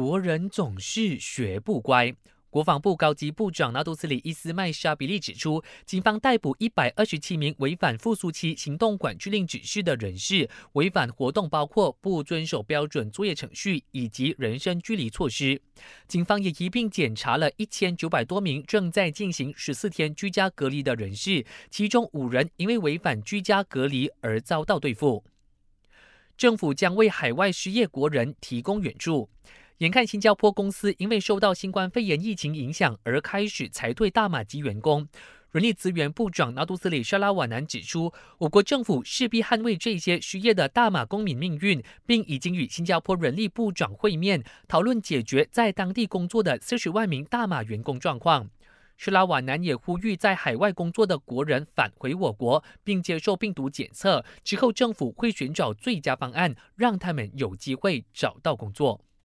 国人总是学不乖。国防部高级部长纳杜斯里伊斯麦沙比利指出，警方逮捕一百二十七名违反复苏期行动管制令指示的人士，违反活动包括不遵守标准作业程序以及人身距离措施。警方也一并检查了一千九百多名正在进行十四天居家隔离的人士，其中五人因为违反居家隔离而遭到对付。政府将为海外失业国人提供援助。眼看新加坡公司因为受到新冠肺炎疫情影响而开始裁退大马籍员工，人力资源部长纳杜斯里沙拉瓦南指出，我国政府势必捍卫这些失业的大马公民命运，并已经与新加坡人力部长会面，讨论解决在当地工作的四十万名大马员工状况。沙拉瓦南也呼吁在海外工作的国人返回我国，并接受病毒检测之后，政府会寻找最佳方案，让他们有机会找到工作。